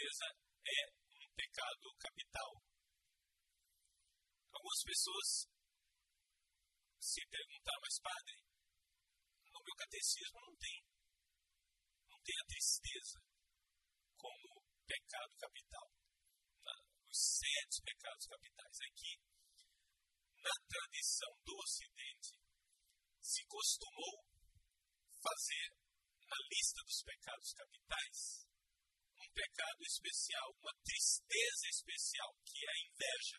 A tristeza é um pecado capital. Algumas pessoas se perguntar, mas padre, no meu catecismo não tem. Não tem a tristeza como pecado capital. Os sete pecados capitais. Aqui, na tradição do Ocidente, se costumou fazer na lista dos pecados capitais um pecado especial, uma tristeza especial, que é a inveja.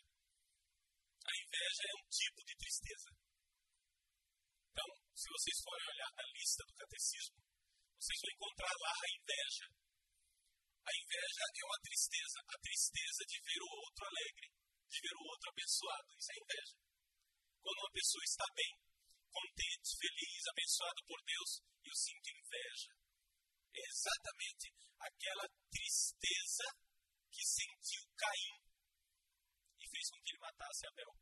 A inveja é um tipo de tristeza. Então, se vocês forem olhar na lista do catecismo, vocês vão encontrar lá a inveja. A inveja é uma tristeza, a tristeza de ver o outro alegre, de ver o outro abençoado. Isso é inveja. Quando uma pessoa está bem, contente, feliz, abençoado por Deus, eu sinto inveja. Exatamente aquela tristeza que sentiu Caim e fez com que ele matasse Abel.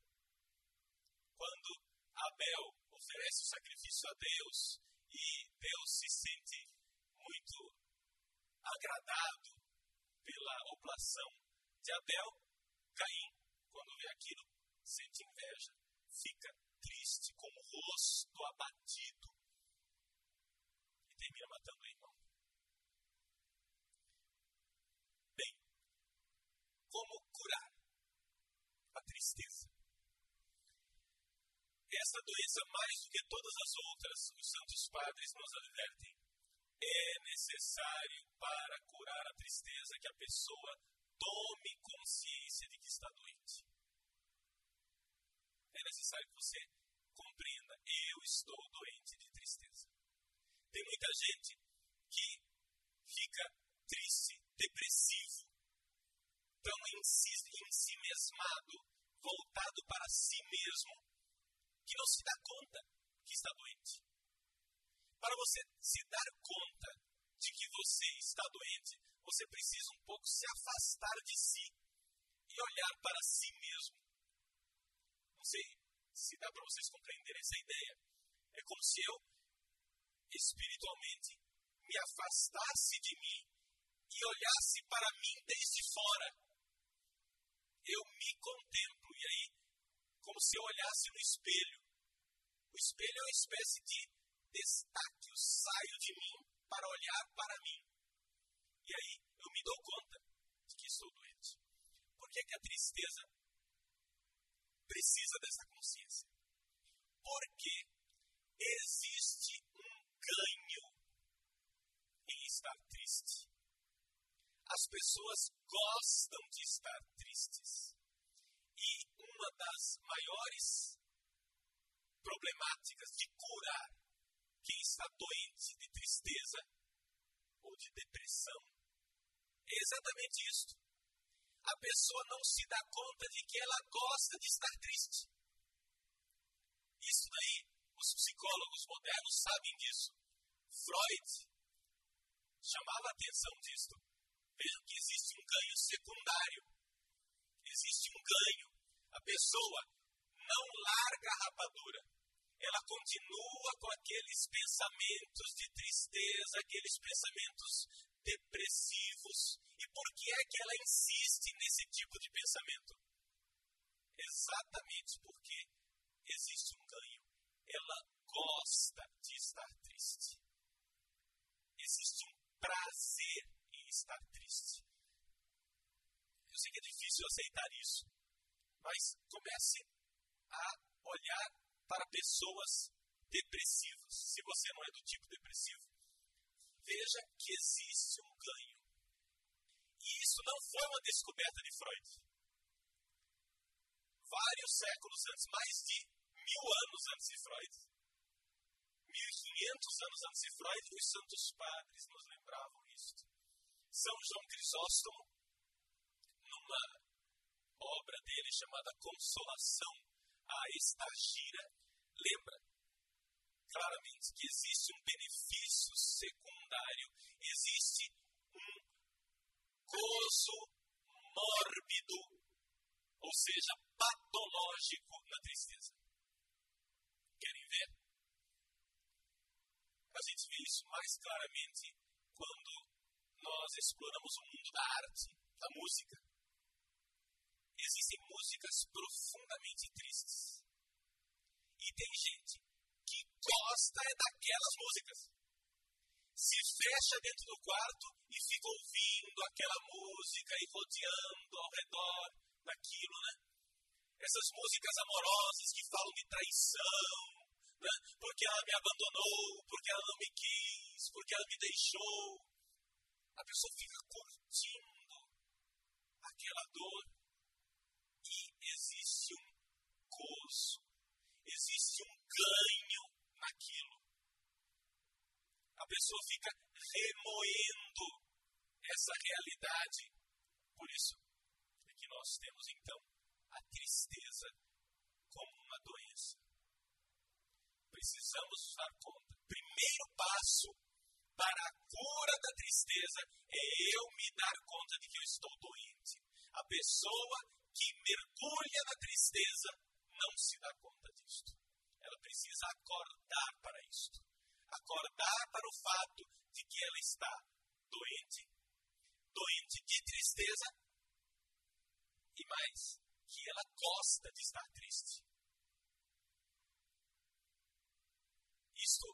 Quando Abel oferece o sacrifício a Deus e Deus se sente muito agradado pela oblação de Abel, Caim, quando vê aquilo, sente inveja, fica triste, com o rosto abatido e termina matando o irmão. Bem, como curar a tristeza? Essa doença, mais do que todas as outras, os santos padres nos advertem, é necessário para curar a tristeza que a pessoa tome consciência de que está doente. É necessário que você compreenda: eu estou doente de tristeza. Tem muita gente que fica triste, depressivo, tão em voltado para si mesmo, que não se dá conta que está doente. Para você se dar conta de que você está doente, você precisa um pouco se afastar de si e olhar para si mesmo. Não sei se dá para vocês compreenderem essa ideia. É como se eu, espiritualmente, me afastasse de mim e olhasse para mim desde fora. Eu me contemplo, e aí, como se eu olhasse no espelho. O espelho é uma espécie de destaque, eu saio de mim para olhar para mim. E aí eu me dou conta de que estou doente. Por que, que a tristeza precisa dessa consciência? Porque existe um ganho em estar triste. As pessoas gostam de estar tristes. E uma das maiores problemáticas de curar quem está doente de tristeza ou de depressão é exatamente isto. A pessoa não se dá conta de que ela gosta de estar triste. Isso daí, os psicólogos modernos sabem disso. Freud chamava a atenção disso. Vejam que existe um ganho secundário. Existe um ganho. A pessoa não larga a rapadura. Ela continua com aqueles pensamentos de tristeza, aqueles pensamentos depressivos. E por que é que ela insiste nesse tipo de pensamento? Exatamente porque existe um ganho. Ela gosta de estar triste. Existe um prazer em estar triste. Eu sei que é difícil aceitar isso, mas comece a olhar para pessoas depressivas. Se você não é do tipo depressivo, veja que existe um ganho. E isso não foi uma descoberta de Freud. Vários séculos antes, mais de mil anos antes de Freud, 1500 anos antes de Freud, os santos padres nos lembravam isto. São João Crisóstomo, numa obra dele chamada Consolação, a estagira, lembra claramente que existe um benefício secundário, existe um gozo mórbido, ou seja, patológico na tristeza. Querem ver? A gente vê isso mais claramente quando nós exploramos o mundo da arte, da música. Existem músicas profundamente tristes. E tem gente que gosta é daquelas músicas. Se fecha dentro do quarto e fica ouvindo aquela música e rodeando ao redor daquilo, né? Essas músicas amorosas que falam de traição, né? porque ela me abandonou, porque ela não me quis, porque ela me deixou. A pessoa fica curtindo aquela dor e existe um gozo, existe um ganho naquilo. A pessoa fica remoendo essa realidade. Por isso é que nós temos então a tristeza como uma doença. Precisamos dar conta. Primeiro passo para a cura da tristeza é eu me dar conta de que eu estou doente. A pessoa que mergulha na tristeza não se dá conta disto. Ela precisa acordar para isto. Acordar para o fato de que ela está doente, doente de tristeza e mais, que ela gosta de estar triste. Isto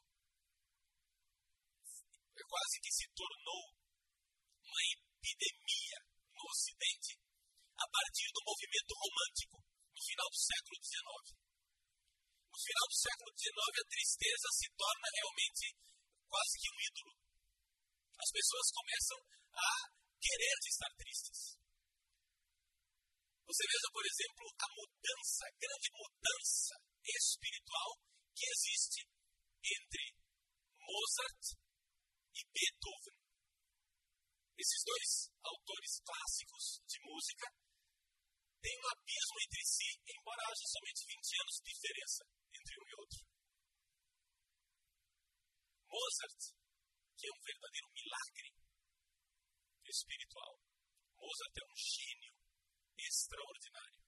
é quase que se tornou uma epidemia no Ocidente a partir do movimento romântico no final do século XIX. No final do século XIX, a tristeza se torna realmente quase que um ídolo. As pessoas começam a querer estar tristes. Você veja, por exemplo, a mudança, a grande mudança espiritual que existe entre Mozart e Beethoven. Esses dois autores clássicos de música têm um abismo entre si, embora haja somente 20 anos de diferença entre um e outro. Mozart, que é um verdadeiro milagre espiritual. Mozart é um gênio extraordinário.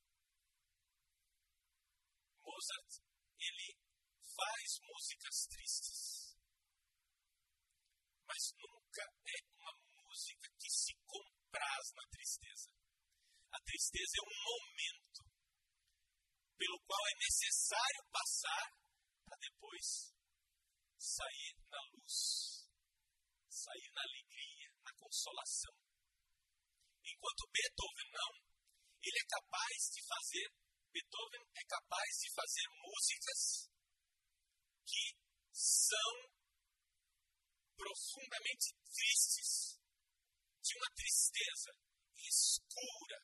Mozart, ele faz músicas tristes, mas nunca é uma música que se compraz na tristeza. A tristeza é um momento pelo qual é necessário passar para depois sair na luz, sair na alegria, na consolação. Enquanto Beethoven não, ele é capaz de fazer, Beethoven é capaz de fazer músicas que são profundamente tristes, de uma tristeza escura,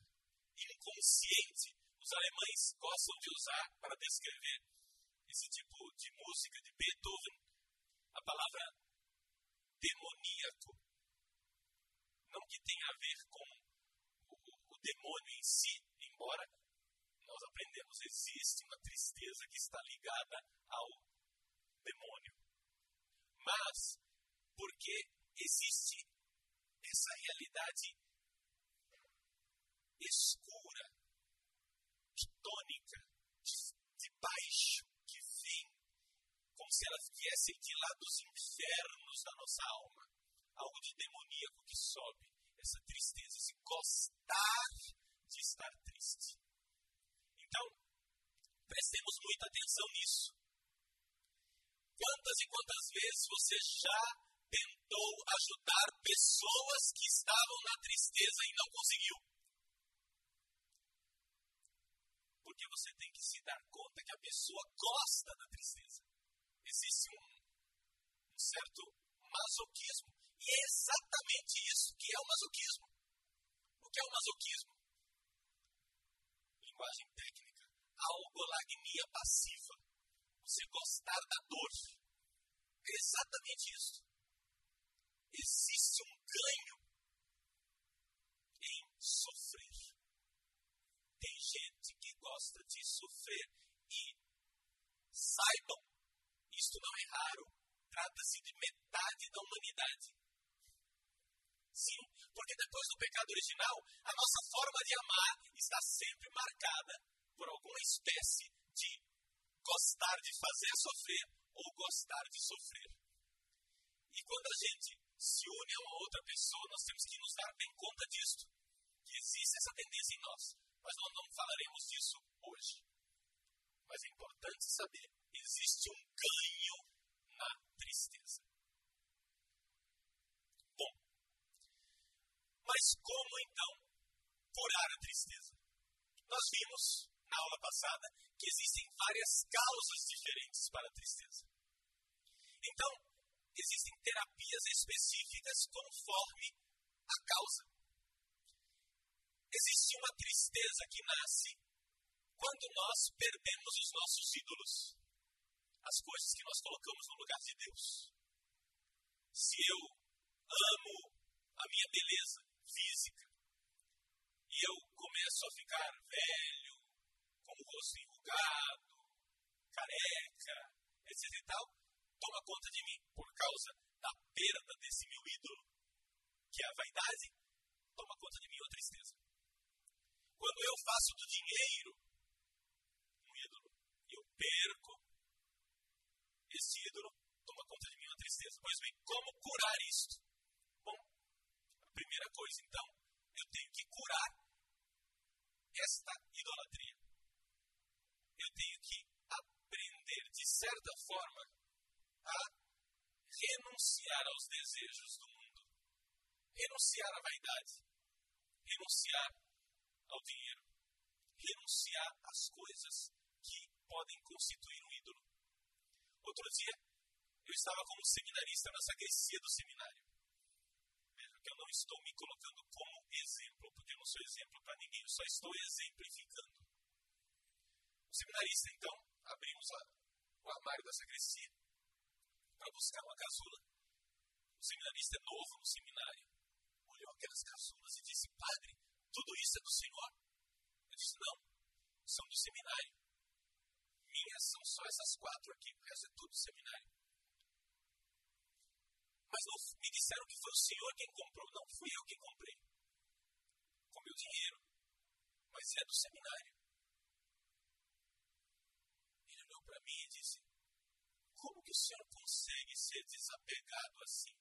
inconsciente. Os alemães gostam de usar para descrever esse tipo de música de Beethoven a palavra demoníaco. Não que tenha a ver com o demônio em si, embora nós aprendemos existe uma tristeza que está ligada ao demônio. Mas porque existe essa realidade escura, tônica, de, de baixo, que vem como viesse de lá dos infernos da nossa alma. Algo de demoníaco que sobe essa tristeza, esse gostar de estar triste. Então, prestemos muita atenção nisso. Quantas e quantas vezes você já tentou ajudar pessoas que estavam na tristeza e não conseguiu? Porque você tem que se dar conta que a pessoa gosta da tristeza. Existe um, um certo masoquismo e é exatamente isso que é o masoquismo. O que é o masoquismo? Linguagem técnica. Algolagnia passiva. Você gostar da dor. É exatamente isso. Existe um ganho em sofrer. Tem gente que gosta de sofrer e saibam, isto não é raro, trata-se de metade da humanidade. Sim, porque depois do pecado original, a nossa forma de amar está sempre marcada por alguma espécie de gostar de fazer sofrer ou gostar de sofrer. E quando a gente se une a uma outra pessoa, nós temos que nos dar bem conta disso. Que existe essa tendência em nós. Mas nós não falaremos disso hoje. Mas é importante saber: existe um ganho na tristeza. Bom, mas como então curar a tristeza? Nós vimos na aula passada que existem várias causas diferentes para a tristeza. Então, existem terapias específicas conforme a causa. Existe uma tristeza que nasce quando nós perdemos os nossos ídolos, as coisas que nós colocamos no lugar de Deus. Se eu amo a minha beleza física e eu começo a ficar velho, com o rosto enrugado, careca, etc e tal, toma conta de mim por causa da perda desse meu ídolo, que é a vaidade, toma conta de mim a tristeza. Quando eu faço do dinheiro um ídolo eu perco esse ídolo, toma conta de mim a tristeza. Pois bem, como curar isto? Bom, a primeira coisa, então, eu tenho que curar esta idolatria. Eu tenho que aprender, de certa forma, a renunciar aos desejos do mundo, renunciar à vaidade, renunciar ao dinheiro, renunciar às coisas que podem constituir um ídolo. Outro dia, eu estava como seminarista na sacristia do seminário. Veja que eu não estou me colocando como exemplo, porque eu não sou exemplo para ninguém, eu só estou exemplificando. O seminarista, então, abrimos o armário da sacristia para buscar uma casula. O seminarista é novo no seminário. Olhou aquelas casulas e disse: Padre, tudo isso é do Senhor? Eu disse: Não, são do seminário. Minhas são só essas quatro aqui, o resto é tudo do seminário. Mas não me disseram que foi o Senhor quem comprou. Não, fui eu quem comprei. Com meu dinheiro. Mas é do seminário. Ele olhou para mim e disse: como que o senhor consegue ser desapegado assim?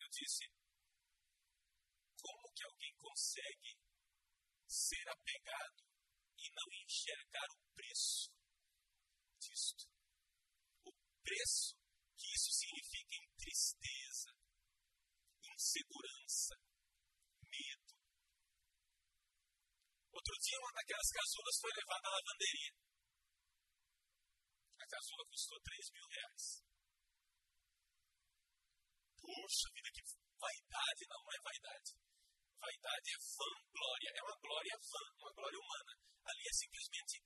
Eu disse, como que alguém consegue ser apegado e não enxergar o preço disto? O preço que isso significa em tristeza, insegurança, medo. Outro dia, uma daquelas casulas foi levada à lavanderia. A caçula custou 3 mil reais. Poxa vida, que vaidade, não, é vaidade. Vaidade é glória, é uma glória vã, uma glória humana. Ali é simplesmente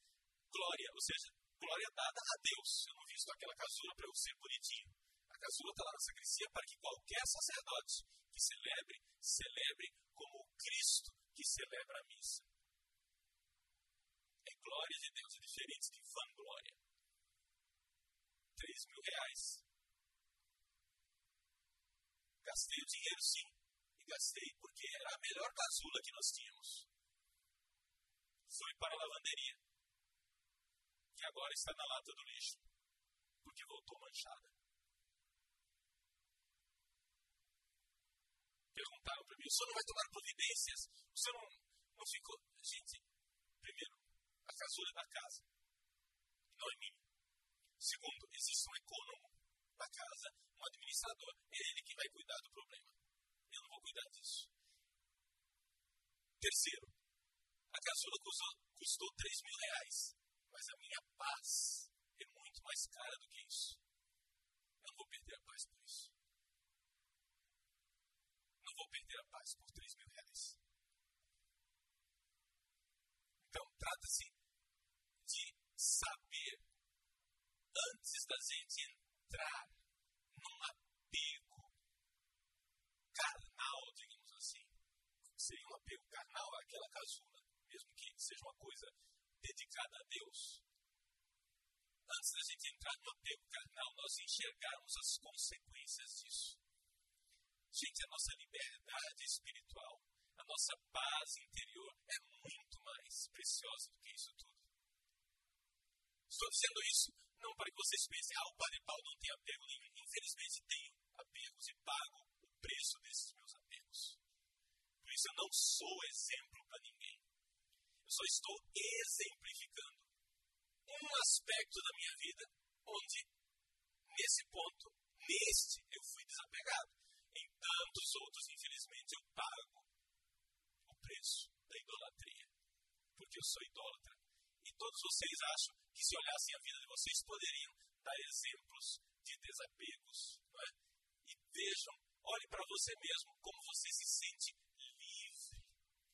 glória, ou seja, glória dada a Deus. Eu não visto aquela casula para eu ser bonitinho. A casula está lá na sacristia para que qualquer sacerdote que celebre, celebre como Cristo que celebra a missa. É glória de Deus, é diferente de vanglória. 3 mil reais. Gastei o dinheiro sim, e gastei porque era a melhor casula que nós tínhamos. Foi para a lavanderia, que agora está na lata do lixo, porque voltou manchada. Perguntaram para mim: o senhor não vai tomar providências? O senhor não, não ficou. Gente, primeiro, a casula é da casa, não é minha. Segundo, existe um econômico da casa, um administrador. É ele que vai cuidar do problema. Eu não vou cuidar disso. Terceiro, a caçula custou, custou 3 mil reais, mas a minha paz é muito mais cara do que isso. Não vou perder a paz por isso. Não vou perder a paz por 3 mil reais. Então, trata-se de saber antes da gente entrar num apego carnal, digamos assim, seria um apego carnal àquela casula, mesmo que seja uma coisa dedicada a Deus. Antes da gente entrar no apego carnal, nós enxergarmos as consequências disso. Gente, a nossa liberdade espiritual, a nossa paz interior é muito mais preciosa do que isso tudo. Estou dizendo isso não para que vocês pensem, ah, o Padre Paulo não tem apego nenhum. Infelizmente tenho apegos e pago o preço desses meus apegos. Por isso eu não sou exemplo para ninguém. Eu só estou exemplificando um aspecto da minha vida onde, nesse ponto, neste, eu fui desapegado. Em tantos outros, infelizmente, eu pago o preço da idolatria. Porque eu sou idólatra. E todos vocês acham que se olhassem a vida de vocês poderiam dar exemplos de desapegos. É? E vejam, olhe para você mesmo como você se sente livre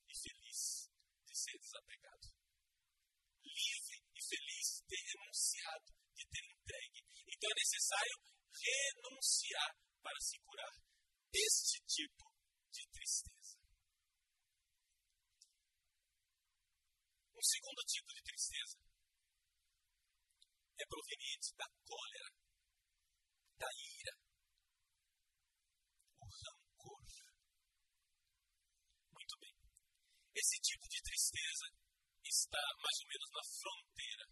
e feliz de ser desapegado. Livre e feliz de ter renunciado, de ter entregue. Então é necessário renunciar para se curar este tipo de tristeza. Um segundo tipo de tristeza é proveniente da cólera, da ira, o rancor. Muito bem. Esse tipo de tristeza está mais ou menos na fronteira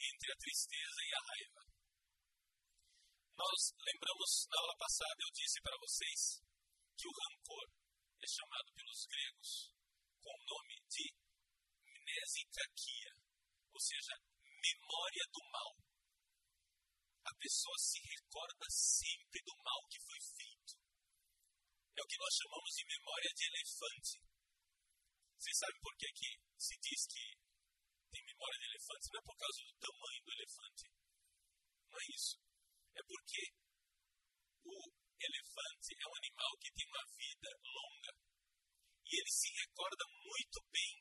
entre a tristeza e a raiva. Nós lembramos na aula passada, eu disse para vocês que o rancor é chamado pelos gregos com o nome de mnesikakia, ou seja, memória do mal. A pessoa se recorda sempre do mal que foi feito. É o que nós chamamos de memória de elefante. Vocês sabem por que, que se diz que tem memória de elefante? Não é por causa do tamanho do elefante. Não é isso. É porque o elefante é um animal que tem uma vida longa. E ele se recorda muito bem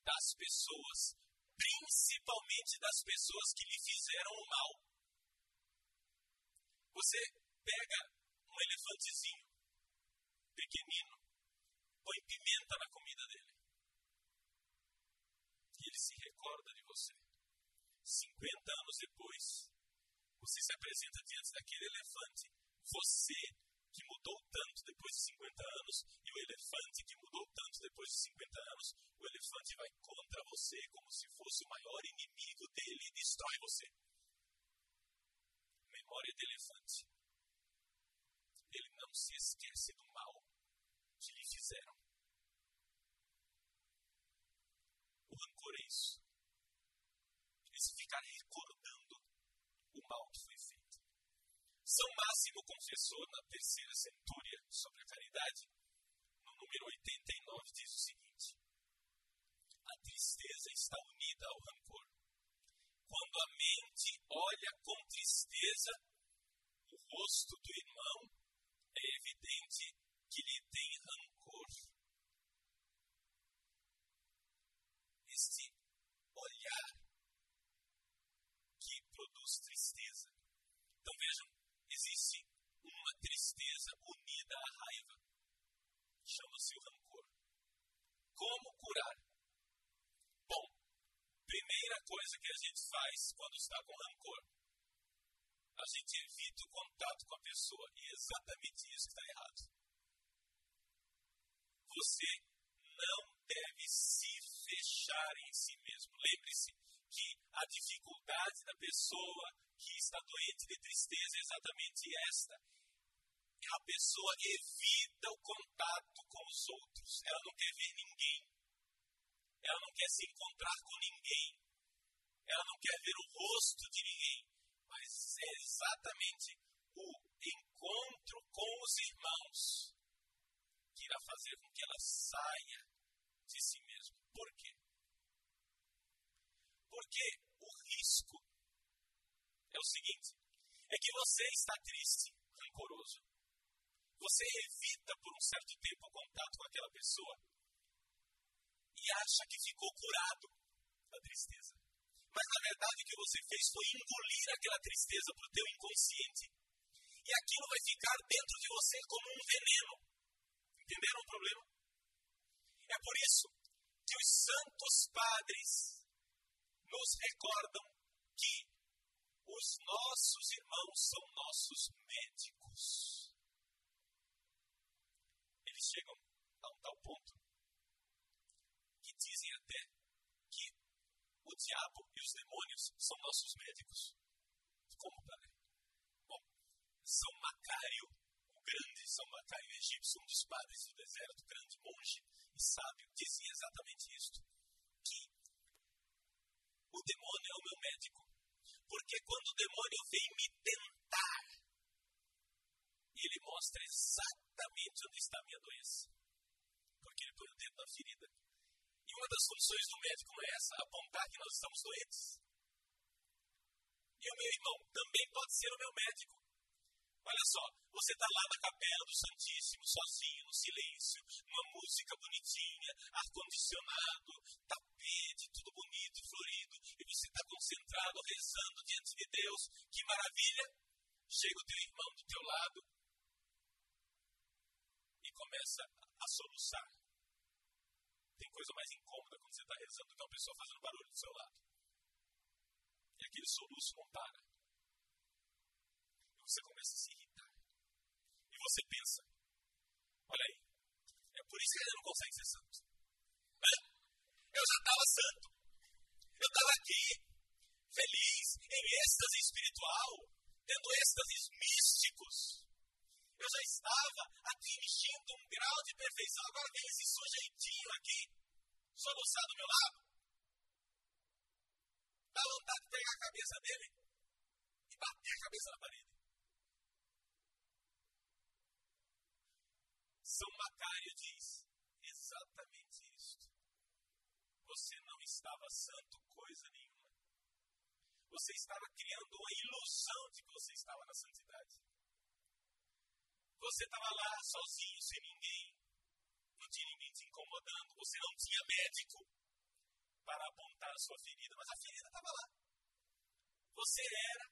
das pessoas principalmente das pessoas que lhe fizeram o mal. Você pega um elefantezinho pequenino, põe pimenta na comida dele. E ele se recorda de você. 50 anos depois, você se apresenta diante daquele elefante. Você que mudou tanto depois de 50 anos e o elefante que mudou tanto depois de 50 anos, o elefante vai contra você como se fosse o maior inimigo dele e destrói você. Memória de elefante. Ele não se esquece do mal que lhe fizeram. O rancor é isso. Esse ficar recordando o mal que foi feito. São Máximo confessou na terceira centúria sobre a caridade, no número 89, diz o seguinte: A tristeza está unida ao rancor. Quando a mente olha com tristeza o rosto do irmão, é evidente que lhe tem rancor. Este olhar que produz tristeza. Então vejam, existe uma tristeza unida à raiva. Chama-se o rancor. Como curar? Bom, primeira coisa que a gente faz quando está com rancor, a gente evita o contato com a pessoa. E é exatamente isso que está errado. Você não deve se fechar em si mesmo. Lembre-se que a dificuldade da pessoa que está doente de tristeza é exatamente esta. A pessoa evita o contato com os outros. Ela não quer ver ninguém. Ela não quer se encontrar com ninguém. Ela não quer ver o rosto de ninguém. Mas é exatamente o encontro com os irmãos que irá fazer com que ela saia de si mesma. Por quê? Porque o risco é o seguinte: é que você está triste, rancoroso. Você evita por um certo tempo o contato com aquela pessoa e acha que ficou curado da tristeza. Mas na verdade o que você fez foi engolir aquela tristeza para o teu inconsciente. E aquilo vai ficar dentro de você como um veneno. Entenderam o problema? É por isso que os santos padres nos recordam que os nossos irmãos são nossos médicos. Eles chegam a um tal ponto que dizem até que o diabo e os demônios são nossos médicos. Como, padre? Bom, São Macário, grande São Macário egípcio, um dos padres do deserto, grande monge e sábio, dizia exatamente isto: que o demônio é o meu médico. Porque quando o demônio vem me tentar, ele mostra exatamente onde está a minha doença. Porque ele põe o dedo na ferida. E uma das funções do médico é essa, apontar que nós estamos doentes. E o meu irmão também pode ser o meu médico. Olha só, você está lá na capela do Santíssimo, sozinho, no silêncio, uma música bonitinha, ar-condicionado, tapete, tudo bonito, florido, e você está concentrado, rezando diante de Deus. Que maravilha! Chega o teu irmão do teu lado e começa a soluçar. Tem coisa mais incômoda quando você está rezando do que uma pessoa fazendo barulho do seu lado. E aquele soluço não para. Você começa a se irritar. E você pensa, olha aí, é por isso que ele não consegue ser santo. Né? Eu já estava santo. Eu estava aqui, feliz, em êxtase espiritual, tendo êxtases místicos. Eu já estava atingindo um grau de perfeição. Agora vem esse sujeitinho aqui, soluçar do meu lado. Dá vontade de pegar a cabeça dele e bater a cabeça na parede. São Macário diz exatamente isto. Você não estava santo coisa nenhuma. Você estava criando uma ilusão de que você estava na santidade. Você estava lá sozinho, sem ninguém. Não tinha ninguém te incomodando. Você não tinha médico para apontar a sua ferida, mas a ferida estava lá. Você era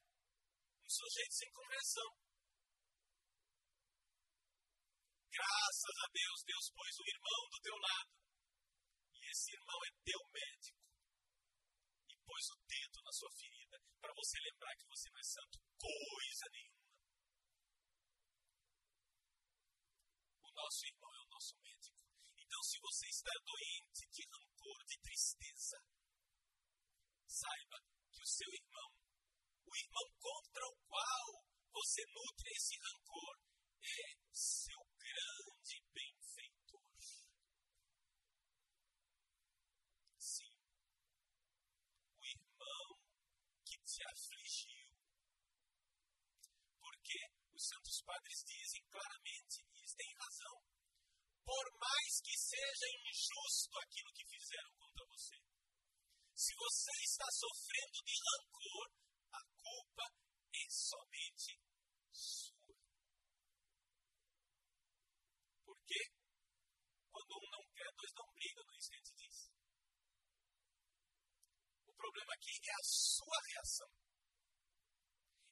um sujeito sem conversão. Graças a Deus, Deus pôs um irmão do teu lado. E esse irmão é teu médico. E pôs o dedo na sua ferida para você lembrar que você não é santo coisa nenhuma. O nosso irmão é o nosso médico. Então, se você está doente de rancor, de tristeza, saiba que o seu irmão, o irmão contra o qual você nutre esse rancor, é seu grande benfeitor. Sim, o irmão que te afligiu. Porque os santos padres dizem claramente, e eles têm razão, por mais que seja injusto aquilo que fizeram contra você, se você está sofrendo de rancor, a culpa é somente sua. Porque quando um não quer, dois não brigam, não é isso que a gente diz. O problema aqui é a sua reação.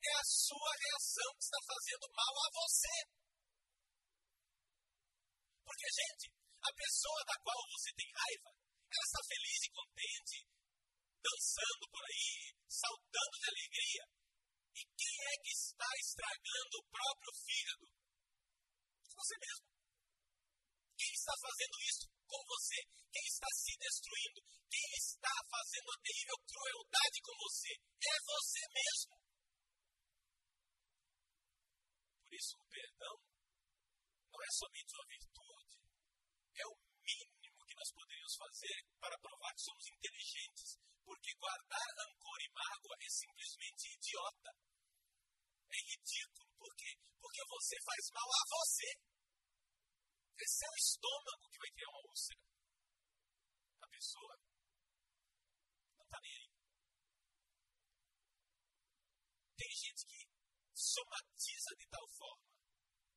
É a sua reação que está fazendo mal a você. Porque, gente, a pessoa da qual você tem raiva, ela está feliz e contente, dançando por aí, saltando de alegria. E quem é que está estragando o próprio fígado? Você mesmo. Quem está fazendo isso com você? Quem está se destruindo? Quem está fazendo a terrível crueldade com você? É você mesmo. Por isso, o perdão não é somente uma virtude, é o mínimo que nós poderíamos fazer para provar que somos inteligentes. Porque guardar rancor e mágoa é simplesmente idiota. É ridículo. Por quê? Porque você faz mal a você. É seu estômago que vai criar uma úlcera. A pessoa não está nem aí. Tem gente que somatiza de tal forma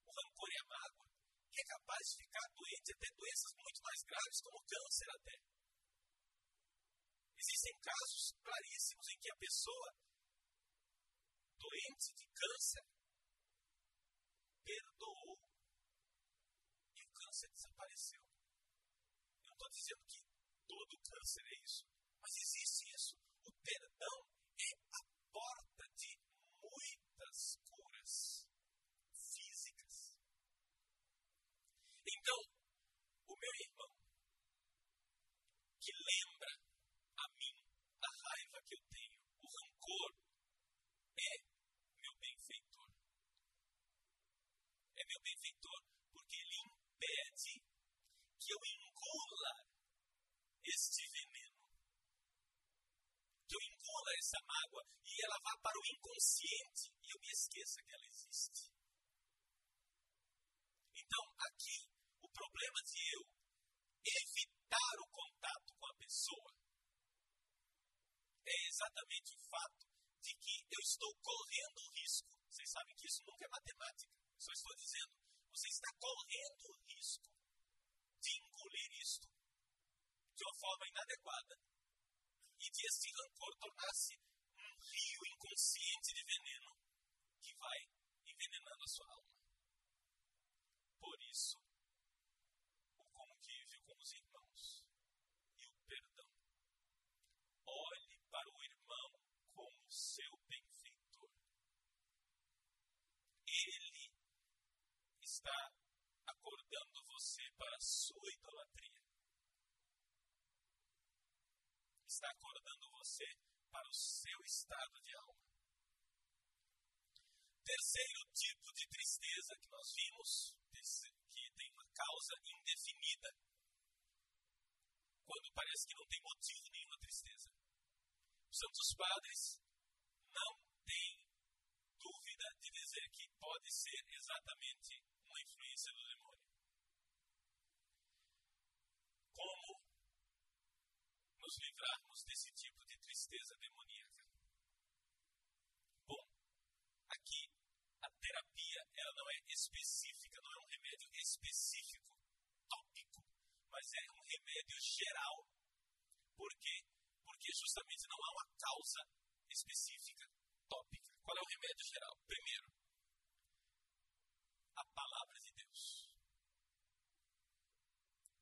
o rancor e a mágoa que é capaz de ficar doente até doenças muito mais graves, como câncer até. Existem casos claríssimos em que a pessoa doente de câncer perdoou e o câncer desapareceu. Eu não estou dizendo que todo câncer é isso, mas existe isso. O perdão é a porta de muitas curas físicas. Então, o meu irmão, que lembra a mim a essa mágoa e ela vá para o inconsciente e eu me esqueça que ela existe. Então, aqui, o problema de eu evitar o contato com a pessoa é exatamente o fato de que eu estou correndo o risco. Vocês sabem que isso nunca é matemática. Só estou dizendo, você está correndo o risco de engolir isto de uma forma inadequada e de esse rancor tornar-se um rio inconsciente de veneno que vai envenenando a sua alma. Por isso, o convívio com os irmãos e o perdão. Olhe para o irmão como seu benfeitor. Ele está acordando você para a sua idolatria. Está acordando você para o seu estado de alma. Terceiro tipo de tristeza que nós vimos, que tem uma causa indefinida, quando parece que não tem motivo nenhuma tristeza. Os Santos Padres não têm dúvida de dizer que pode ser exatamente uma influência do demônio. Como nos livrarmos desse tipo de tristeza demoníaca? Bom, aqui a terapia ela não é específica, não é um remédio específico, tópico, mas é um remédio geral. Por quê? Porque justamente não há uma causa específica, tópica. Qual é o remédio geral? Primeiro, a palavra de Deus.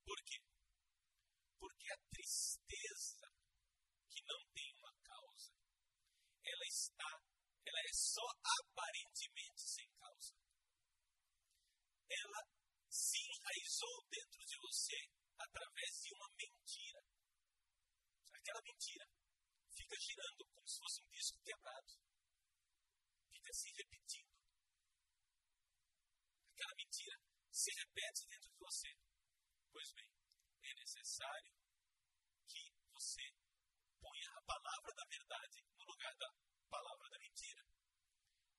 Por quê? Porque a tristeza que não tem uma causa, ela está, ela é só aparentemente sem causa. Ela se enraizou dentro de você através de uma mentira. Aquela mentira fica girando como se fosse um disco quebrado. Fica se repetindo aquela mentira se repete dentro de você. Pois bem, é necessário que você ponha a palavra da verdade no lugar da palavra da mentira.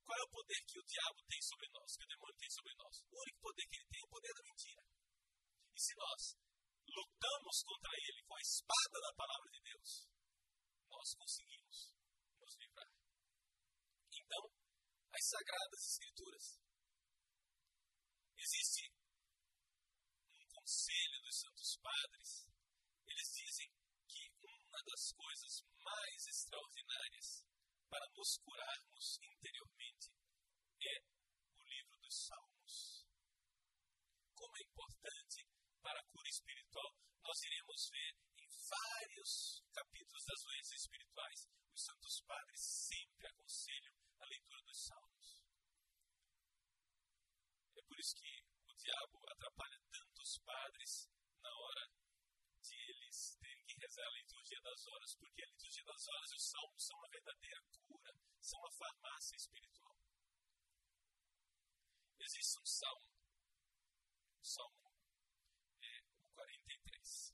Qual é o poder que o diabo tem sobre nós, que o demônio tem sobre nós? O único poder que ele tem é o poder da mentira. E se nós lutamos contra ele com a espada da palavra de Deus, nós conseguimos nos livrar. Então, as sagradas escrituras Existe um conselho dos Santos Padres. Eles dizem que uma das coisas mais extraordinárias para nos curarmos interiormente é o livro dos Salmos. Como é importante para a cura espiritual, nós iremos ver em vários capítulos das doenças espirituais, os Santos Padres sempre aconselham a leitura dos Salmos. É por isso que o diabo atrapalha tantos padres na hora de eles terem rezar a liturgia das horas, porque a liturgia das horas e os salmos são uma verdadeira cura, são uma farmácia espiritual. Existe um salmo, o salmo é, o 43.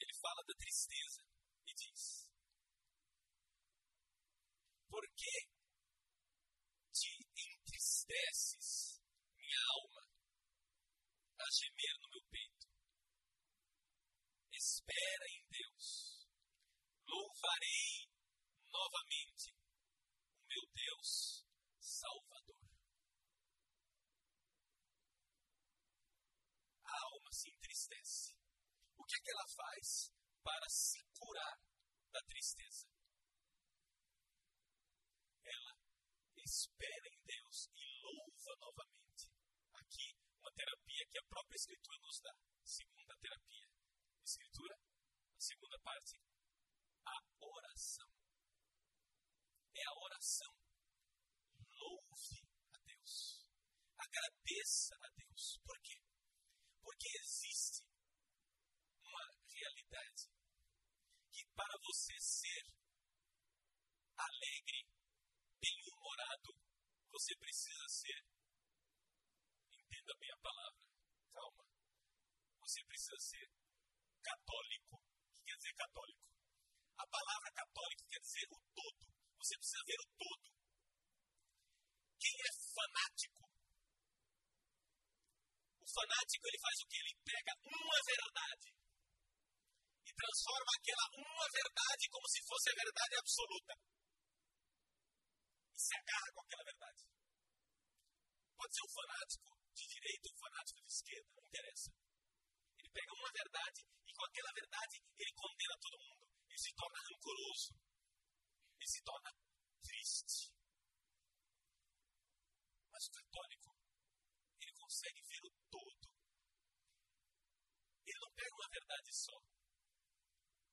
Ele fala da tristeza e diz: Por que entristeces minha alma a gemer no. Espera em Deus. Louvarei novamente o meu Deus Salvador. A alma se entristece. O que, é que ela faz para se curar da tristeza? Ela espera em Deus e louva novamente. Aqui, uma terapia que a própria Escritura nos dá. Segunda terapia. Escritura, a segunda parte, a oração. É a oração. Louve a Deus. Agradeça a Deus. Por quê? Porque existe uma realidade que para você ser alegre, bem-humorado, você precisa ser. Entenda bem a palavra. Calma. Você precisa ser católico. O que quer dizer católico? A a ver o todo. Quem é fanático? O fanático ele faz o que? Ele pega uma verdade e transforma aquela uma verdade como se fosse a verdade absoluta. E se agarra com aquela verdade. Pode ser um fanático de direita ou um fanático de esquerda, não interessa. Pega uma verdade e com aquela verdade ele condena todo mundo. Ele se torna rancoroso. Ele se torna triste. Mas o católico, ele consegue ver o todo. Ele não pega uma verdade só.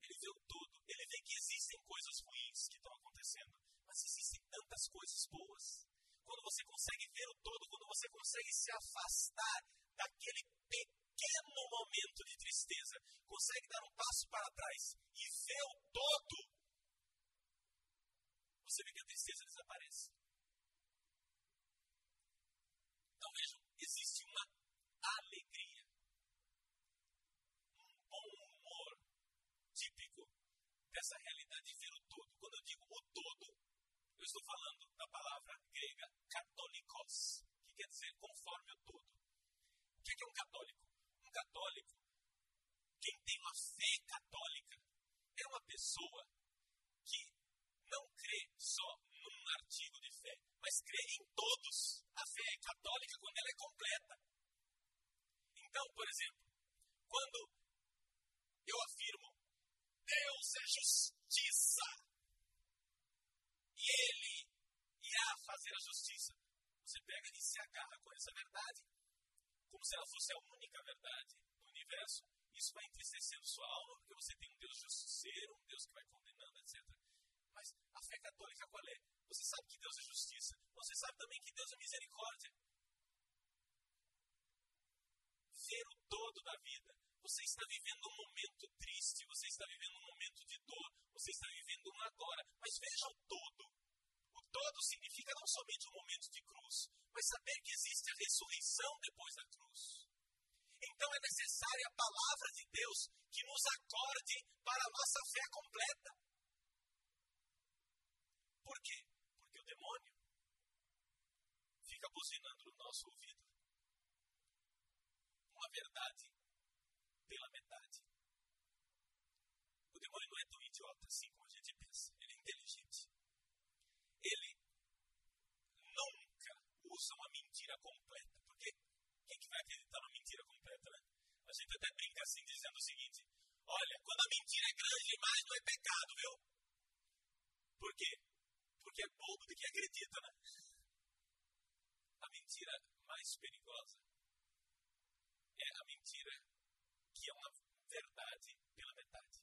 Ele vê o todo. Ele vê que existem coisas ruins que estão acontecendo, mas existem tantas coisas boas. Quando você consegue ver o todo, quando você consegue se afastar daquele pequeno momento de tristeza, consegue dar um passo para trás e ver o todo, você vê que a tristeza desaparece. Então vejam, existe uma alegria, um bom humor típico dessa realidade de ver o todo. Quando eu digo o todo, eu estou falando da palavra grega katolikos, que quer dizer conforme o todo. O que é um católico? Católico, quem tem uma fé católica, é uma pessoa que não crê só num artigo de fé, mas crê em todos. A fé é católica quando ela é completa. Então, por exemplo, quando eu afirmo Deus é justiça e Ele irá fazer a justiça, você pega e se agarra com essa verdade, como se ela fosse a única verdade do universo. Isso vai entristecendo sua alma, porque você tem um Deus justiceiro, um Deus que vai condenando, etc. Mas a fé católica qual é? Você sabe que Deus é justiça. Você sabe também que Deus é misericórdia. Ver o todo da vida. Você está vivendo um momento triste, você está vivendo um momento de dor, você está vivendo um agora. Mas veja o todo. O todo significa não somente um momento de cruz, mas saber que existe a ressurreição depois da cruz. Então é necessária a palavra de Deus que nos acorde para a nossa fé completa. Por quê? Porque o demônio fica buzinando no nosso ouvido uma verdade pela metade. O demônio não é tão idiota assim como a gente pensa. Ele é inteligente. Ele nunca usa uma mentira completa. Porque quem que vai acreditar numa mentira completa, né? A gente até brinca assim, dizendo o seguinte: olha, quando a mentira é grande demais, não é pecado, viu? Por quê? porque é bobo do que acredita, né? A mentira mais perigosa é a mentira que é uma verdade pela metade.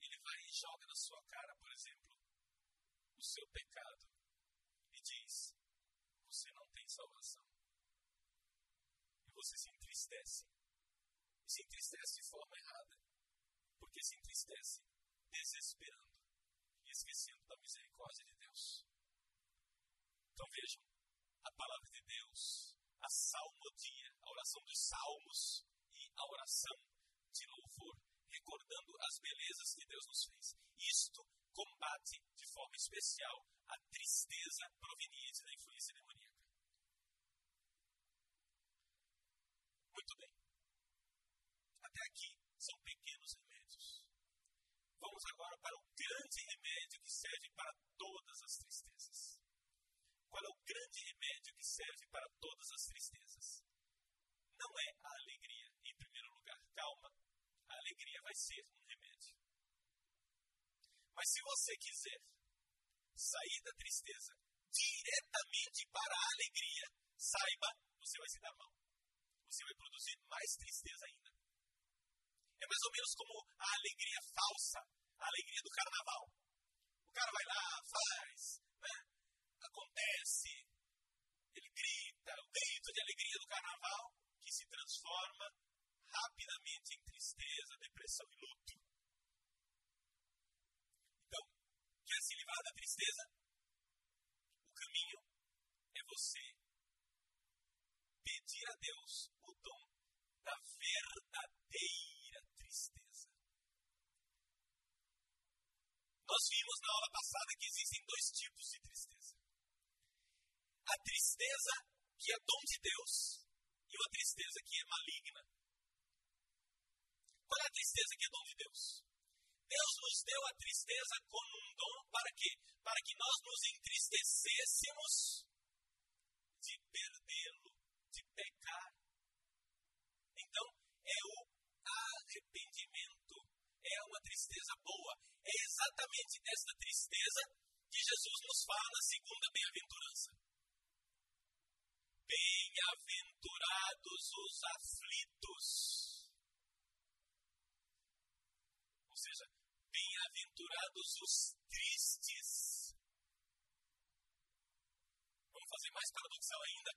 Ele vai e joga na sua cara, por exemplo, o seu pecado e diz: Você não tem salvação. E você se entristece. E se entristece de forma errada. Porque se entristece desesperando esquecendo da misericórdia de Deus. Então vejam, a palavra de Deus, a salmodia, a oração dos salmos e a oração de louvor, recordando as belezas que Deus nos fez. Isto combate forma especial a tristeza proveniente da influência demoníaca. Muito bem. Até aqui são pequenos remédios. Vamos agora para o grande remédio que serve para todas as tristezas. Qual é o grande remédio que serve para todas as tristezas? Não é a alegria, em primeiro lugar. Calma, a alegria vai ser um remédio. Mas se você quiser sair da tristeza diretamente para a alegria, saiba, você vai se dar mal. Você vai produzir mais tristeza ainda. É mais ou menos como a alegria falsa a alegria do carnaval. O cara vai lá, faz, né? acontece, ele grita, o grito de alegria do carnaval, que se transforma rapidamente em tristeza, depressão e luto. Então, quer se livrar da tristeza? O caminho é você pedir a Deus o dom da verdadeira nós vimos na aula passada que existem dois tipos de tristeza. A tristeza que é dom de Deus e uma tristeza que é maligna. Qual é a tristeza que é dom de Deus? Deus nos deu a tristeza como um dom para quê? Para que nós nos entristecêssemos de perdê-lo, de pecar. Então, é o arrependimento, é uma tristeza boa. É exatamente desta tristeza que Jesus nos fala na segunda bem-aventurança. Bem-aventurados os aflitos. Ou seja, bem-aventurados os tristes. Vamos fazer mais paradoxal ainda.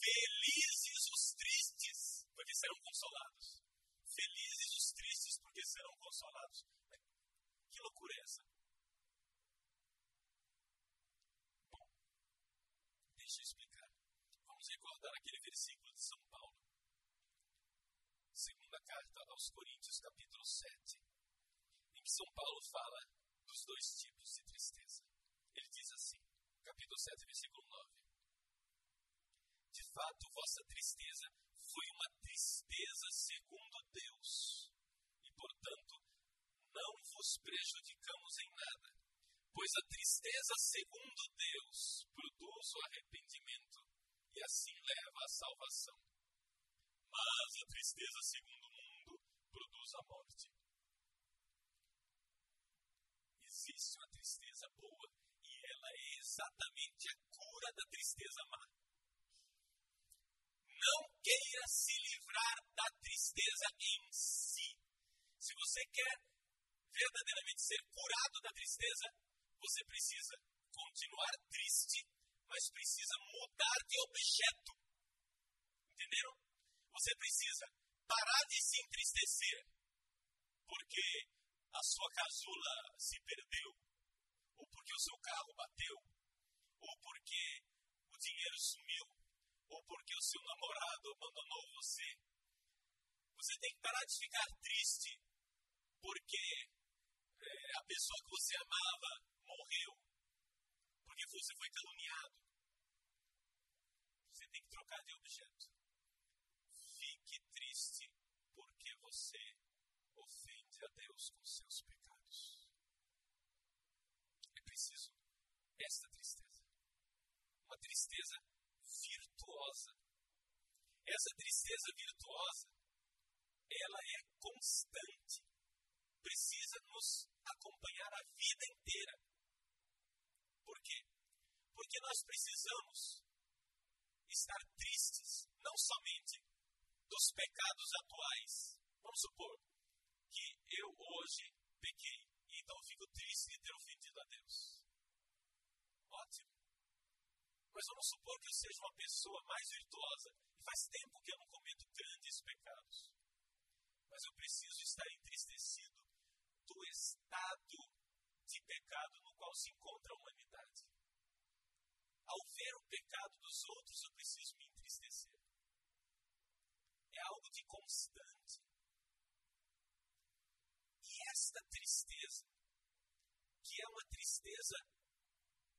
Felizes os tristes, porque serão consolados. Felizes os tristes, porque serão consolados. Que loucura é essa? Bom, deixa eu explicar. Vamos recordar aquele versículo de São Paulo. Segunda carta aos Coríntios, capítulo 7. São Paulo fala dos dois tipos de tristeza. Ele diz assim, capítulo 7, versículo 9. De fato, vossa tristeza foi uma tristeza segundo Deus, e portanto não vos prejudicamos em nada, pois a tristeza segundo Deus produz o arrependimento e assim leva à salvação. Mas a tristeza segundo o mundo produz a morte. Existe uma tristeza boa e ela é exatamente a cura da tristeza má. Não queira se livrar da tristeza em si. Se você quer verdadeiramente ser curado da tristeza, você precisa continuar triste, mas precisa mudar de objeto. Entenderam? Você precisa parar de se entristecer porque a sua casula se perdeu, ou porque o seu carro bateu, ou porque o dinheiro sumiu, ou porque o seu namorado abandonou você. Você tem que parar de ficar triste porque é, a pessoa que você amava morreu, porque você foi caluniado. Você tem que trocar de objeto. Fique triste porque você ofende a Deus com seus pecados. É preciso esta tristeza. Uma tristeza virtuosa. Essa tristeza virtuosa, ela é constante precisa nos acompanhar a vida inteira. Por quê? Porque nós precisamos estar tristes, não somente dos pecados atuais. Vamos supor que eu hoje pequei, então fico triste de ter ofendido a Deus. Ótimo. Mas vamos supor que eu seja uma pessoa mais virtuosa e faz tempo que eu não cometo grandes pecados. Mas eu preciso estar entristecido do estado de pecado no qual se encontra a humanidade. Ao ver o pecado dos outros, eu preciso me entristecer. É algo de constante. E esta tristeza, que é uma tristeza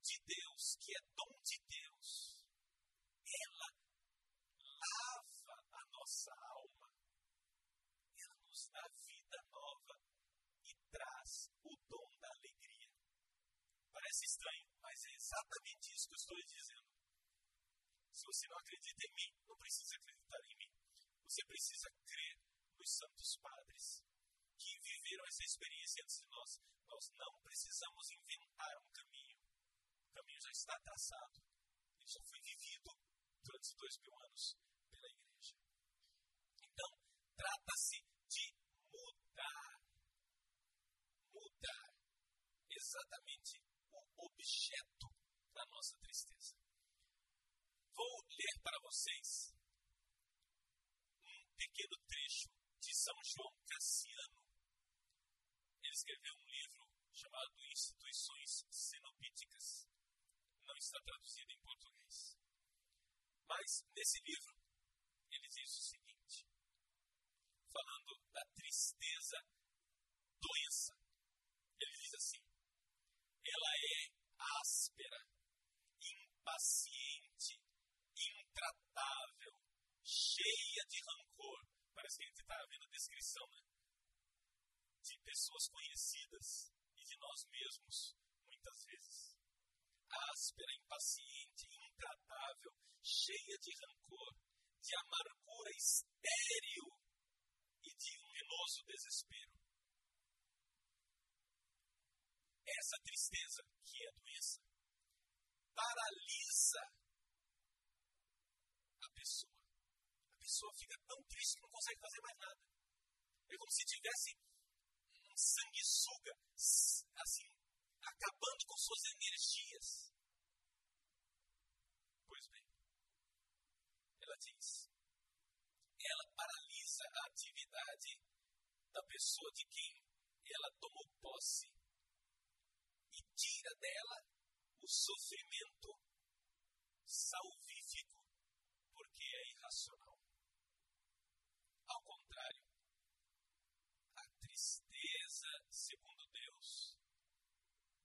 de Deus, que é dom de Deus, ela lava a nossa alma. Ela nos dá vida nova traz o dom da alegria. Parece estranho, mas é exatamente isso que eu estou lhe dizendo. Se você não acredita em mim, não precisa acreditar em mim. Você precisa crer nos santos padres que viveram essa experiência antes de nós. Nós não precisamos inventar um caminho. Caminho já está traçado. Ele já foi vivido durante dois mil anos pela igreja. Então, trata-se de mudar mudar exatamente o objeto da nossa tristeza. Vou ler para vocês um pequeno trecho de São João Cassiano. Ele escreveu um livro chamado Instituições Cenobíticas. Não está traduzido em português. Mas nesse livro ele diz o seguinte, falando da tristeza doença. Ele diz assim: ela é áspera, impaciente, intratável, cheia de rancor. Parece que a gente está vendo a descrição, né? De pessoas conhecidas e de nós mesmos, muitas vezes. Áspera, impaciente, intratável, cheia de rancor, de amargura estéril e de um enoso desespero. Essa tristeza, que é a doença, paralisa a pessoa. A pessoa fica tão triste que não consegue fazer mais nada. É como se tivesse um sanguessuga, assim, acabando com suas energias. Pois bem, ela diz, ela paralisa a atividade da pessoa de quem ela tomou posse e tira dela o sofrimento salvífico, porque é irracional. Ao contrário, a tristeza, segundo Deus,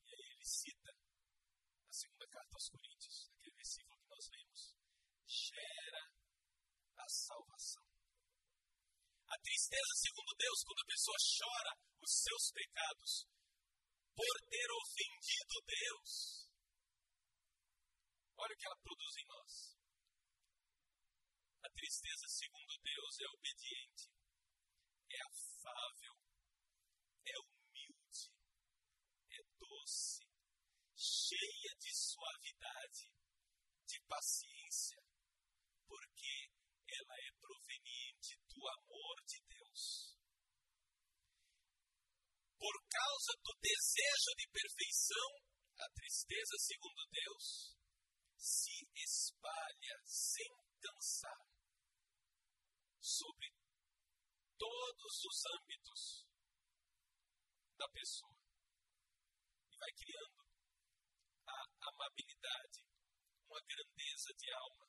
e aí ele cita a segunda carta aos Coríntios, aquele versículo que nós lemos, gera a salvação. A tristeza, segundo Deus, quando a pessoa chora os seus pecados por ter ofendido Deus, Olha o que ela produz em nós. A tristeza, segundo Deus, é obediente, é afável, é humilde, é doce, cheia de suavidade, de paciência, porque ela é proveniente do amor de Deus. Por causa do desejo de perfeição, a tristeza, segundo Deus, se espalha sem cansar sobre todos os âmbitos da pessoa e vai criando amabilidade, uma grandeza de alma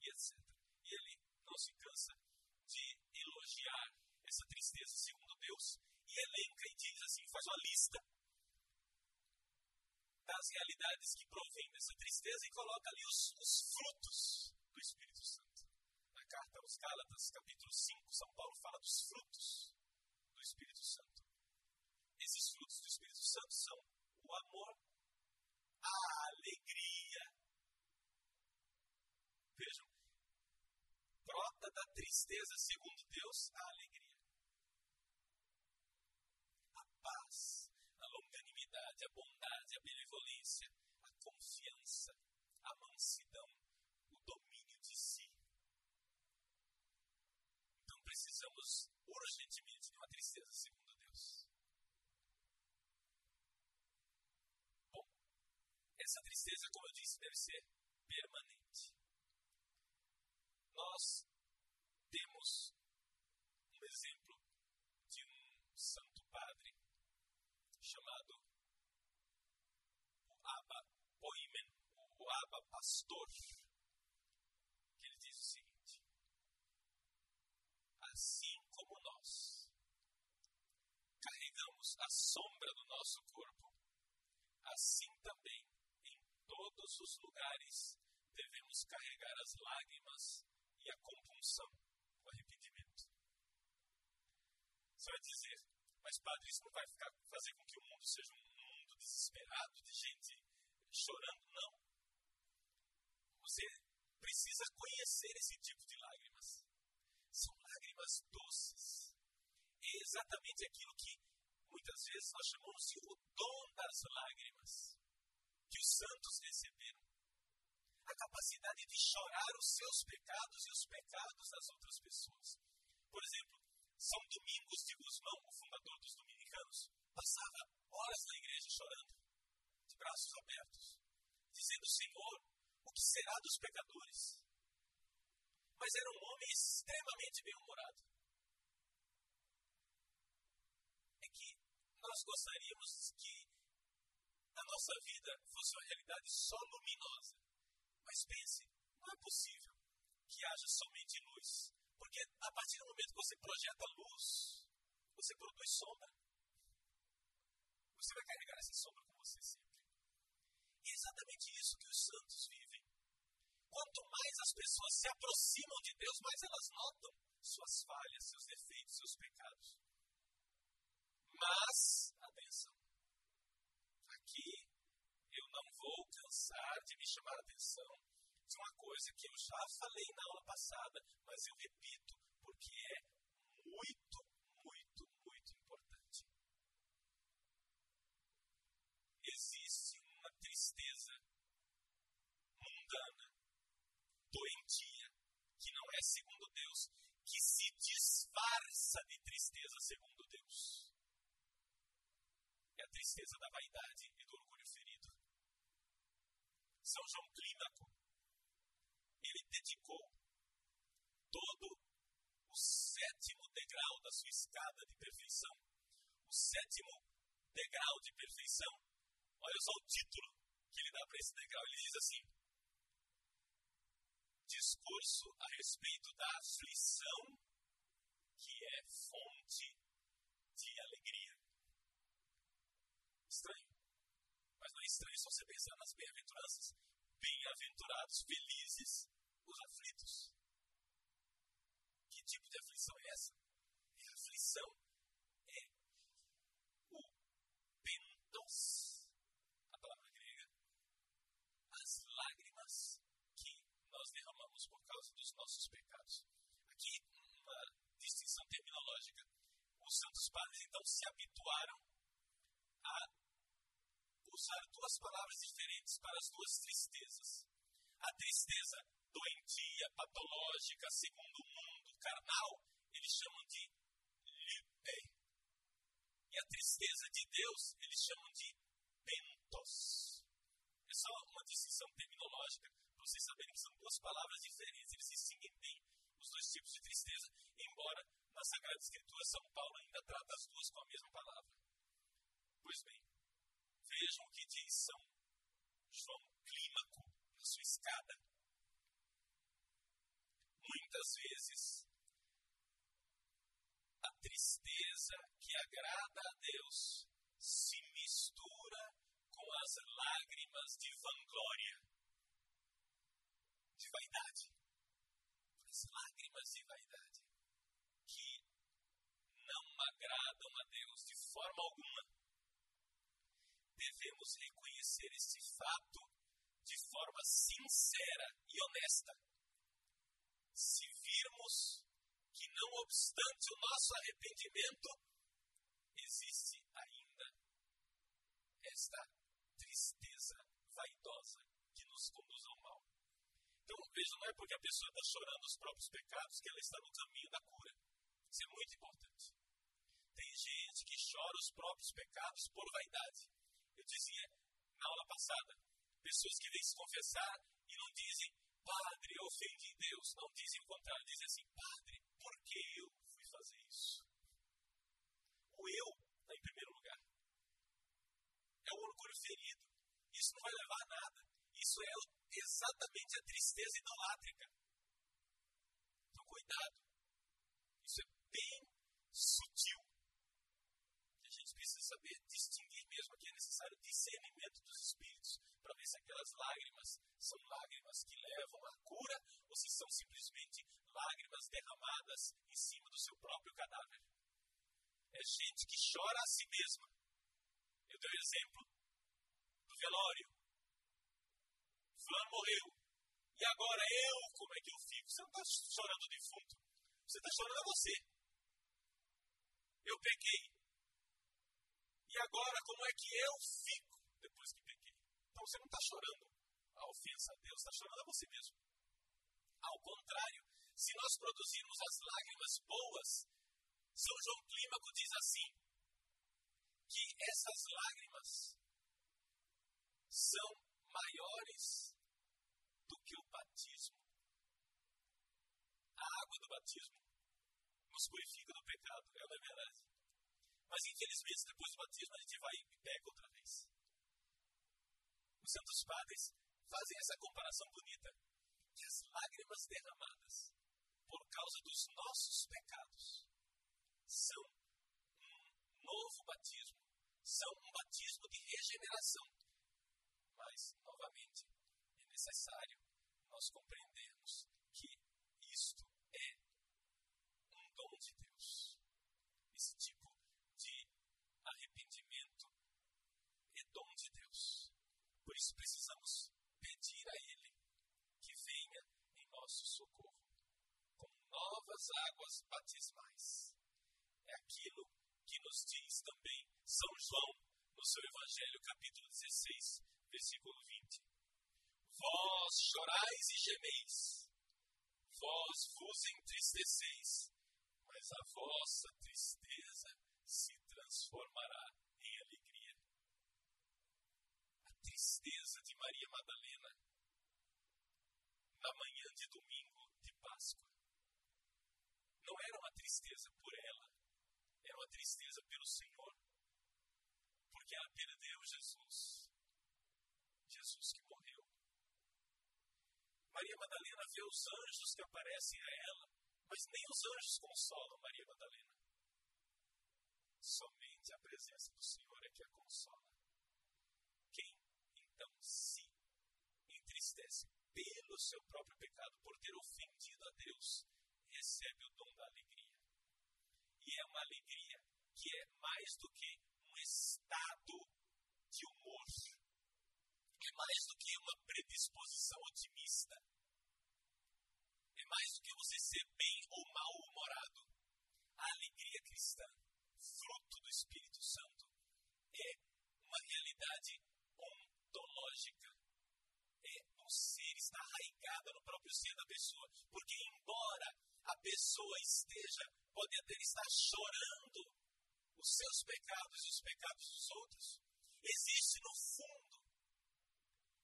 e etc. E ele não se cansa de elogiar essa tristeza segundo Deus e elenca e diz assim, faz uma lista das realidades que provêm dessa tristeza e coloca ali os, os frutos do Espírito Santo. Na carta aos Gálatas, capítulo 5, São Paulo fala dos frutos do Espírito Santo. Esses frutos do Espírito Santo são o amor, a alegria. Vejam, brota da tristeza, segundo Deus, a alegria. A paz, a longanimidade, a bondade, a benevolência, a confiança, a mansidão, o domínio de si. Então precisamos urgentemente de uma tristeza segundo Deus. Bom, essa tristeza, como eu disse, deve ser permanente. Nós temos um exemplo de um santo padre chamado o Abba Poimen, o Abba Pastor, que ele diz o seguinte: Assim como nós carregamos a sombra do nosso corpo, assim também todos os lugares devemos carregar as lágrimas e a compunção, o arrependimento. Você vai dizer, mas, padre, isso não vai ficar, fazer com que o mundo seja um mundo desesperado, de gente chorando? Não. Você precisa conhecer esse tipo de lágrimas. São lágrimas doces. É exatamente aquilo que muitas vezes nós chamamos de o dom das lágrimas, santos receberam. A capacidade de chorar os seus pecados e os pecados das outras pessoas. Por exemplo, são Domingos de Guzmão, o fundador dos dominicanos, passava horas na igreja chorando, de braços abertos, dizendo: Senhor, o que será dos pecadores? Mas era um homem extremamente bem-humorado. É que nós gostaríamos que a nossa vida fosse uma realidade só luminosa. Mas pense, não é possível que haja somente luz. Porque a partir do momento que você projeta luz, você produz sombra. Você vai carregar essa sombra com você sempre. E é exatamente isso que os santos vivem. Quanto mais as pessoas se aproximam de Deus, mais elas notam suas falhas, seus defeitos, seus pecados. Mas, atenção, aqui eu não vou cansar de me chamar a atenção de uma coisa que eu já falei na aula passada, mas eu repito, porque é muito, muito, muito importante. Existe uma tristeza mundana, doentia, que não é segundo Deus, que se disfarça de tristeza segundo Deus. É a tristeza da vaidade e do orgulho ferido. São João Clímaco, ele dedicou todo o sétimo degrau da sua escada de perfeição. O sétimo degrau de perfeição. Olha só o título que ele dá para esse degrau. Ele diz assim: Discurso a respeito da aflição que é fonte de alegria. Estranho. Não é estranho só você pensar nas bem-aventuranças. Bem-aventurados, felizes os aflitos. Que tipo de aflição é essa? É a aflição, é o pentos, a palavra grega, as lágrimas que nós derramamos por causa dos nossos pecados. Aqui, uma distinção terminológica. Os santos padres então se habituaram a usar duas palavras diferentes para as duas tristezas. A tristeza doentia, patológica, segundo o mundo carnal, eles chamam de lipe. E a tristeza de Deus, eles chamam de pentos. É só uma distinção terminológica, para vocês saberem que são duas palavras diferentes, eles distinguem bem os dois tipos de tristeza, embora na Sagrada Escritura São Paulo ainda trata as duas com a mesma palavra. Pois bem, vejam o que diz São João Clímaco na sua escada muitas vezes a tristeza que agrada a Deus se mistura com as lágrimas de vanglória, de vaidade. As lágrimas de vaidade que não agradam a Deus de forma alguma. Devemos reconhecer esse fato de forma sincera e honesta se virmos que, não obstante o nosso arrependimento, existe ainda esta tristeza vaidosa que nos conduz ao mal. Então, veja, não é porque a pessoa está chorando os próprios pecados que ela está no caminho da cura. Isso é muito importante. Tem gente que chora os próprios pecados por vaidade. Eu dizia na aula passada, pessoas que vêm se confessar e não dizem Padre, eu ofendi Deus. Não dizem o contrário, dizem assim, Padre, por que eu fui fazer isso? O eu está em primeiro lugar. É o orgulho ferido. Isso não vai levar a nada. Isso é exatamente a tristeza idolátrica. Então, cuidado. Isso é bem sutil. A gente precisa saber distinguir mesmo. Aqui é necessário discernimento dos espíritos para ver se aquelas lágrimas são lágrimas que levam à cura ou se são simplesmente lágrimas derramadas em cima do seu próprio cadáver. É gente que chora a si mesma. Eu dei o exemplo do velório. Fulano morreu. E agora eu, como é que eu fico? Você não está chorando o defunto. Você está chorando a você. Eu peguei. E agora, como é que eu fico depois que peguei? Então você não está chorando a ofensa a Deus, está chorando a você mesmo. Ao contrário, se nós produzirmos as lágrimas boas, São João Clímaco diz assim, que essas lágrimas são maiores do que o batismo. A água do batismo nos purifica do pecado, é uma verdade. Mas infelizmente, depois do batismo, a gente vai e peca outra vez. Os santos padres fazem essa comparação bonita. Que as lágrimas derramadas por causa dos nossos pecados são um novo batismo, são um batismo de regeneração. Mas, novamente, é necessário nós compreendermos que isto é um dom de Deus. Esse tipo de arrependimento é dom de Deus. Por isso precisamos pedir a Ele que venha em nosso socorro com novas águas batismais. É aquilo que nos diz também São João no seu Evangelho, capítulo 16, versículo 20. Vós chorais e gemeis, vós vos entristeceis, mas a vossa tristeza se transformará em alegria. A tristeza de Maria Madalena na manhã de domingo de Páscoa não era uma tristeza por ela, era uma tristeza pelo Senhor, porque ela perdeu Jesus, Jesus que morreu. Maria Madalena vê os anjos que aparecem a ela, mas nem os anjos consolam Maria Madalena. Somente a presença do Senhor é que a consola. Então se entristece pelo seu próprio pecado, por ter ofendido a Deus, recebe o dom da alegria. E é uma alegria que é mais do que um estado de humor. É mais do que uma predisposição otimista. É mais do que você ser bem ou mal-humorado. A alegria cristã, fruto do Espírito Santo, é uma realidade ontológica. É um ser, está arraigada no próprio ser da pessoa. Porque, embora a pessoa esteja, pode até estar chorando os seus pecados e os pecados dos outros, existe no fundo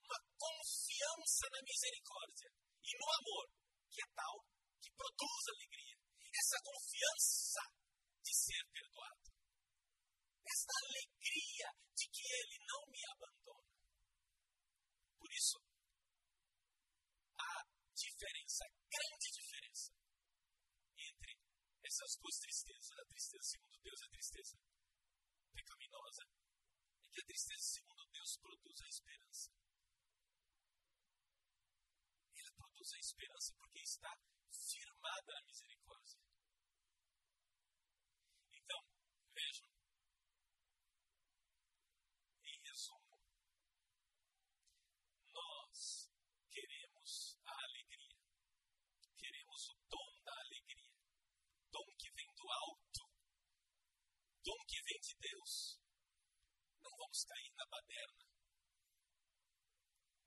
uma confiança na misericórdia e no amor, que é tal que produz alegria. Essa confiança de ser perdoado. Esta alegria de que Ele não me abandona. Por isso, a diferença, a grande diferença entre essas duas tristezas, a tristeza segundo Deus e a tristeza pecaminosa, é que a tristeza segundo Deus produz a esperança. Ela produz a esperança porque está firmada na misericórdia. Então, vejam, em resumo, nós queremos a alegria, queremos o dom da alegria, dom que vem do alto, dom que vem de Deus. Não vamos cair na baderna,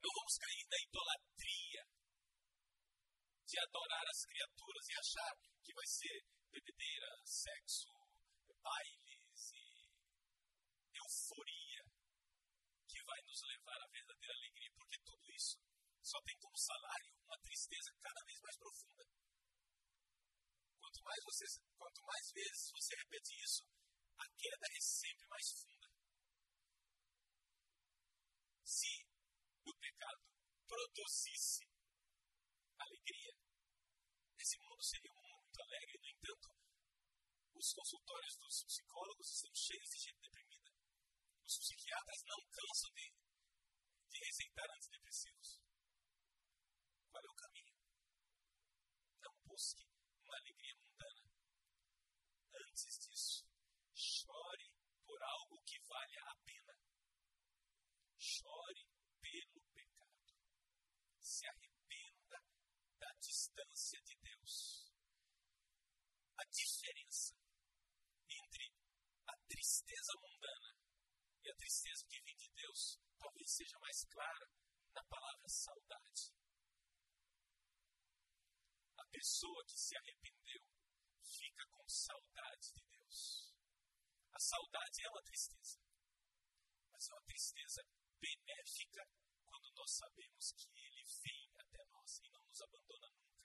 não vamos cair na idolatria de adorar as criaturas e achar que vai ser bebedeira, sexo, bailes e euforia que vai nos levar à verdadeira alegria, porque tudo isso só tem como salário uma tristeza cada vez mais profunda. Quanto mais, você, quanto mais vezes você repete isso, a queda é sempre mais funda. Se o pecado produzisse alegria, mundo seria muito alegre. No entanto, os consultórios dos psicólogos estão cheios de gente deprimida. Os psiquiatras não cansam de, de receitar antidepressivos. Qual é o caminho? Não busque uma alegria mundana. Antes disso, chore por algo que valha a pena. Chore pelo pecado. Se arrependa da distância de Deus. A diferença entre a tristeza mundana e a tristeza que vem de Deus talvez seja mais clara na palavra saudade. A pessoa que se arrependeu fica com saudade de Deus. A saudade é uma tristeza, mas é uma tristeza benéfica quando nós sabemos que Ele vem até nós e não nos abandona nunca.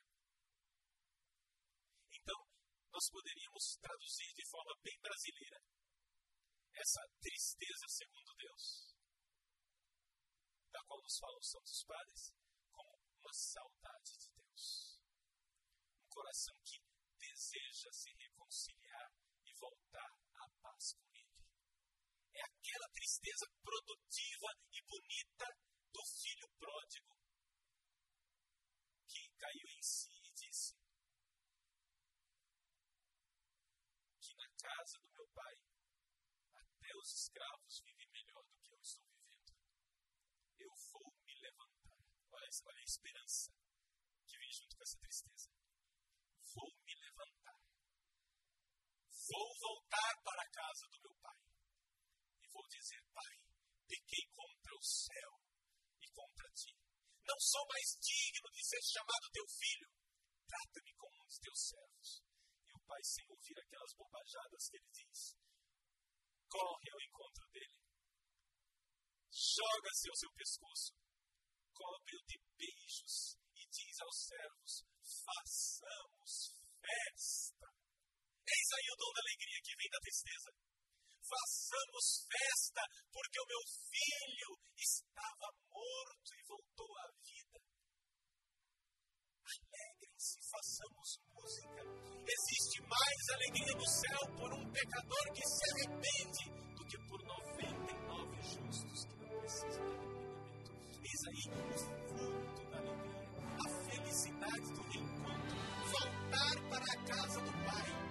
Então, nós poderíamos traduzir de forma bem brasileira essa tristeza segundo Deus, da qual nos falam os santos padres, como uma saudade de Deus. Um coração que deseja se reconciliar e voltar à paz com Ele. É aquela tristeza produtiva e bonita do filho pródigo que caiu em si e disse que na casa do meu pai até os escravos vivem melhor do que eu estou vivendo. Eu vou me levantar. Olha, olha a esperança que vem junto com essa tristeza. Vou me levantar. Vou voltar para a casa do meu pai. E vou dizer: Pai, pequei contra o céu e contra ti. Não sou mais digno de ser chamado teu filho. Trata-me como um dos teus servos. E o pai, sem ouvir aquelas bobajadas que ele diz, corre ao encontro dele, joga-se ao seu pescoço, cobre-o de beijos e diz aos servos: façamos festa. Eis aí o dom da alegria que vem da tristeza. Façamos festa, porque o meu filho estava morto e voltou à vida. Alegrem-se, façamos música. Existe mais alegria no céu por um pecador que se arrepende do que por 99 justos que não precisam sair o fruto da alegria, a felicidade do reencontro, voltar para a casa do Pai.